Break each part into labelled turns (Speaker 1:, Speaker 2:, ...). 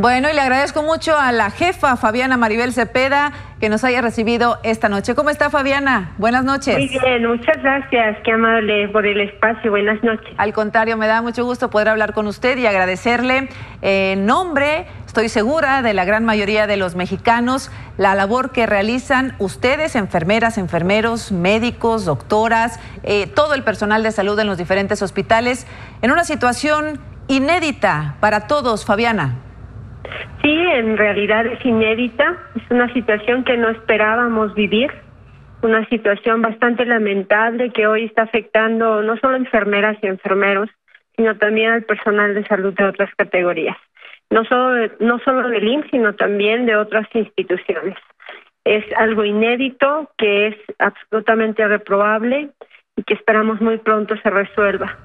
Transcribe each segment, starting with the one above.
Speaker 1: Bueno, y le agradezco mucho a la jefa Fabiana Maribel Cepeda que nos haya recibido esta noche. ¿Cómo está Fabiana? Buenas noches.
Speaker 2: Muy bien, muchas gracias. Qué amable por el espacio. Buenas noches.
Speaker 1: Al contrario, me da mucho gusto poder hablar con usted y agradecerle en nombre, estoy segura, de la gran mayoría de los mexicanos, la labor que realizan ustedes, enfermeras, enfermeros, médicos, doctoras, eh, todo el personal de salud en los diferentes hospitales, en una situación inédita para todos, Fabiana.
Speaker 2: Sí, en realidad es inédita, es una situación que no esperábamos vivir, una situación bastante lamentable que hoy está afectando no solo a enfermeras y enfermeros, sino también al personal de salud de otras categorías, no solo, no solo del IMSS, sino también de otras instituciones. Es algo inédito que es absolutamente reprobable y que esperamos muy pronto se resuelva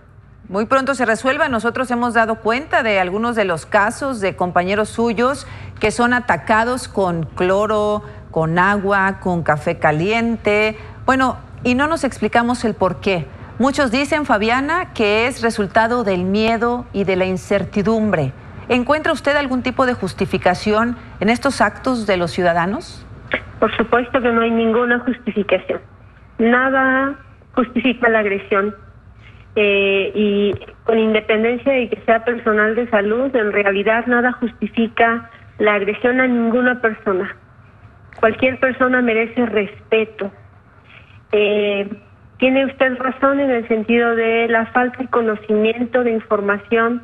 Speaker 1: muy pronto se resuelva. Nosotros hemos dado cuenta de algunos de los casos de compañeros suyos que son atacados con cloro, con agua, con café caliente. Bueno, y no nos explicamos el por qué. Muchos dicen, Fabiana, que es resultado del miedo y de la incertidumbre. ¿Encuentra usted algún tipo de justificación en estos actos de los ciudadanos?
Speaker 2: Por supuesto que no hay ninguna justificación. Nada justifica la agresión eh, y con independencia de que sea personal de salud, en realidad nada justifica la agresión a ninguna persona. Cualquier persona merece respeto. Eh, tiene usted razón en el sentido de la falta de conocimiento, de información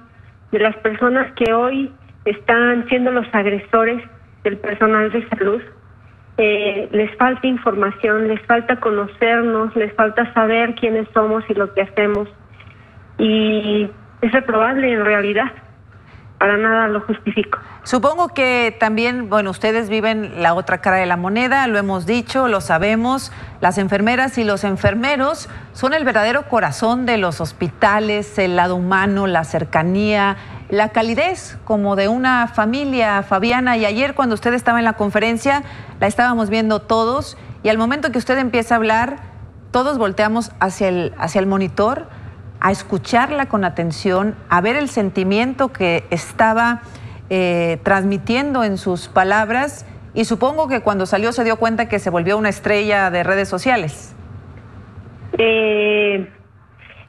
Speaker 2: de las personas que hoy están siendo los agresores del personal de salud. Eh, les falta información, les falta conocernos, les falta saber quiénes somos y lo que hacemos y es reprobable en realidad. Para nada lo justifico.
Speaker 1: Supongo que también, bueno, ustedes viven la otra cara de la moneda, lo hemos dicho, lo sabemos. Las enfermeras y los enfermeros son el verdadero corazón de los hospitales, el lado humano, la cercanía, la calidez como de una familia, Fabiana. Y ayer cuando usted estaba en la conferencia, la estábamos viendo todos y al momento que usted empieza a hablar, todos volteamos hacia el, hacia el monitor a escucharla con atención, a ver el sentimiento que estaba eh, transmitiendo en sus palabras y supongo que cuando salió se dio cuenta que se volvió una estrella de redes sociales.
Speaker 2: Eh,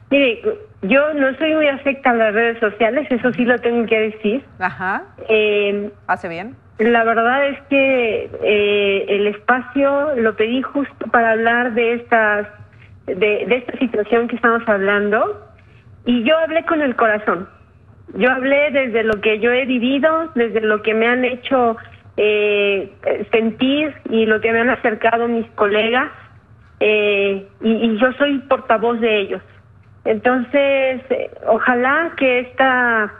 Speaker 2: mire, yo no soy muy afecta a las redes sociales, eso sí lo tengo que decir.
Speaker 1: Ajá. Eh, Hace bien.
Speaker 2: La verdad es que eh, el espacio lo pedí justo para hablar de estas de, esta situación que estamos hablando y yo hablé con el corazón. Yo hablé desde lo que yo he vivido, desde lo que me han hecho eh, sentir y lo que me han acercado mis colegas eh, y, yo soy portavoz de ellos. Entonces, eh, ojalá que esta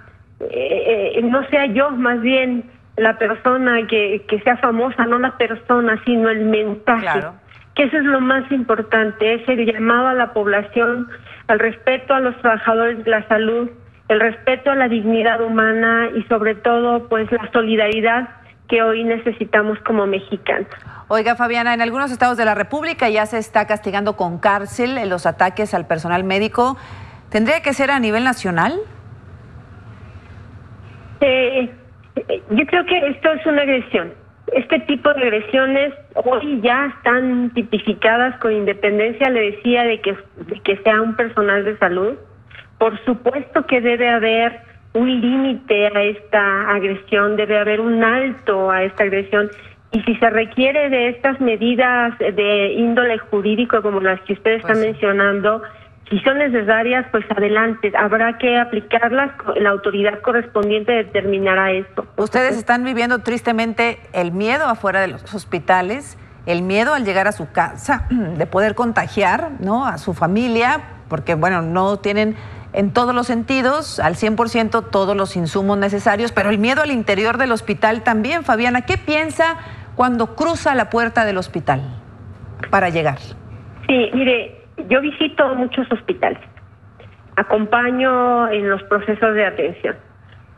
Speaker 2: no sea yo más bien la persona que, que sea famosa, no la persona, sino el mensaje que eso es lo más importante, es el llamado a la población al respeto a los trabajadores de la salud, el respeto a la dignidad humana y sobre todo pues la solidaridad que hoy necesitamos como mexicanos.
Speaker 1: Oiga, Fabiana, en algunos estados de la República ya se está castigando con cárcel los ataques al personal médico. ¿Tendría que ser a nivel nacional?
Speaker 2: Eh, yo creo que esto es una agresión este tipo de agresiones hoy ya están tipificadas con independencia, le decía, de que, que sea un personal de salud. Por supuesto que debe haber un límite a esta agresión, debe haber un alto a esta agresión. Y si se requiere de estas medidas de índole jurídico como las que usted está pues mencionando, si son necesarias, pues adelante, habrá que aplicarlas, la autoridad correspondiente determinará esto.
Speaker 1: Ustedes están viviendo tristemente el miedo afuera de los hospitales, el miedo al llegar a su casa, de poder contagiar ¿no? a su familia, porque bueno, no tienen en todos los sentidos, al 100% todos los insumos necesarios, pero el miedo al interior del hospital también, Fabiana, ¿qué piensa cuando cruza la puerta del hospital para llegar?
Speaker 2: Sí, mire, yo visito muchos hospitales, acompaño en los procesos de atención.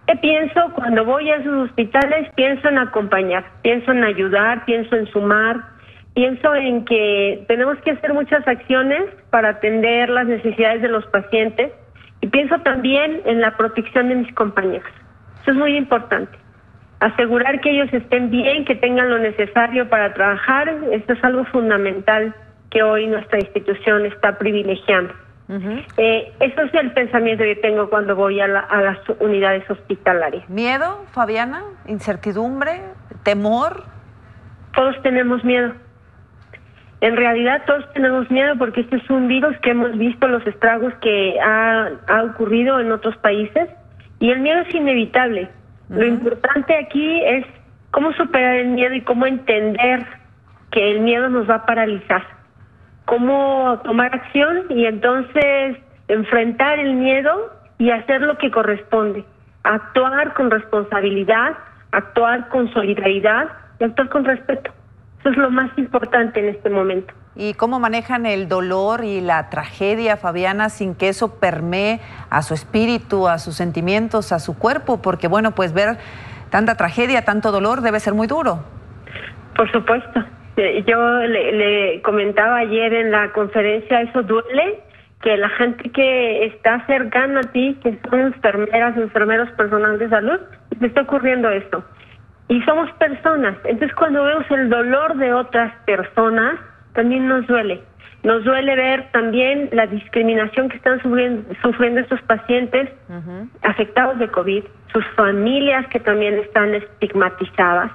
Speaker 2: ¿Qué pienso cuando voy a esos hospitales? Pienso en acompañar, pienso en ayudar, pienso en sumar, pienso en que tenemos que hacer muchas acciones para atender las necesidades de los pacientes y pienso también en la protección de mis compañeros. Eso es muy importante. asegurar que ellos estén bien, que tengan lo necesario para trabajar. Esto es algo fundamental que hoy nuestra institución está privilegiando. eh, eso es el pensamiento que tengo cuando voy a, a las unidades hospitalarias.
Speaker 1: ¿Miedo, Fabiana? ¿Incertidumbre? ¿Temor?
Speaker 2: Todos tenemos miedo. En realidad todos tenemos miedo porque este es un virus que hemos visto los estragos que ha, ha ocurrido en otros países y el miedo es inevitable. Lo importante aquí es cómo superar el miedo y cómo entender que el miedo nos va a paralizar. Cómo tomar acción y entonces enfrentar el miedo y hacer lo que corresponde. Actuar con responsabilidad, actuar con solidaridad y actuar con respeto. Eso es lo más importante en este momento.
Speaker 1: ¿Y cómo manejan el dolor y la tragedia, Fabiana, sin que eso permee a su espíritu, a sus sentimientos, a su cuerpo? Porque, bueno, pues ver tanta tragedia, tanto dolor debe ser muy duro.
Speaker 2: Por supuesto. Eh, yo le, le comentaba ayer en la conferencia, eso duele, que la gente que está cercana a ti, que son enfermeras, enfermeros, personal de salud, le está ocurriendo esto. Y somos personas. Entonces, cuando vemos el dolor de otras personas, también nos duele. Nos duele ver también la discriminación que están sufriendo, sufriendo estos pacientes afectados de COVID, sus familias que también están estigmatizadas.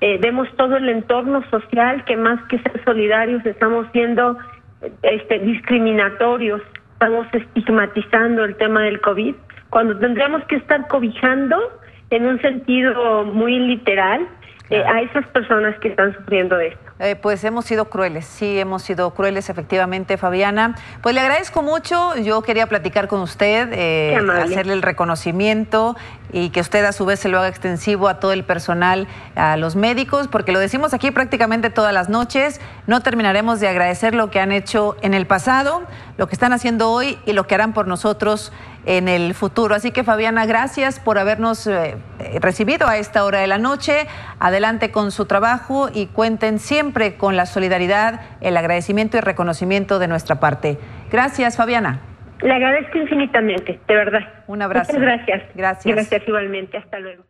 Speaker 2: Eh, vemos todo el entorno social que más que ser solidarios estamos siendo este, discriminatorios, estamos estigmatizando el tema del COVID, cuando tendríamos que estar cobijando en un sentido muy literal eh, a esas personas que están sufriendo esto.
Speaker 1: Eh, pues hemos sido crueles, sí, hemos sido crueles efectivamente, Fabiana. Pues le agradezco mucho, yo quería platicar con usted, eh, hacerle el reconocimiento y que usted a su vez se lo haga extensivo a todo el personal, a los médicos, porque lo decimos aquí prácticamente todas las noches, no terminaremos de agradecer lo que han hecho en el pasado, lo que están haciendo hoy y lo que harán por nosotros en el futuro. Así que Fabiana, gracias por habernos eh, recibido a esta hora de la noche. Adelante con su trabajo y cuenten siempre con la solidaridad, el agradecimiento y reconocimiento de nuestra parte. Gracias, Fabiana.
Speaker 2: Le agradezco infinitamente, de verdad.
Speaker 1: Un abrazo.
Speaker 2: Muchas gracias.
Speaker 1: Gracias.
Speaker 2: Gracias igualmente. Hasta luego.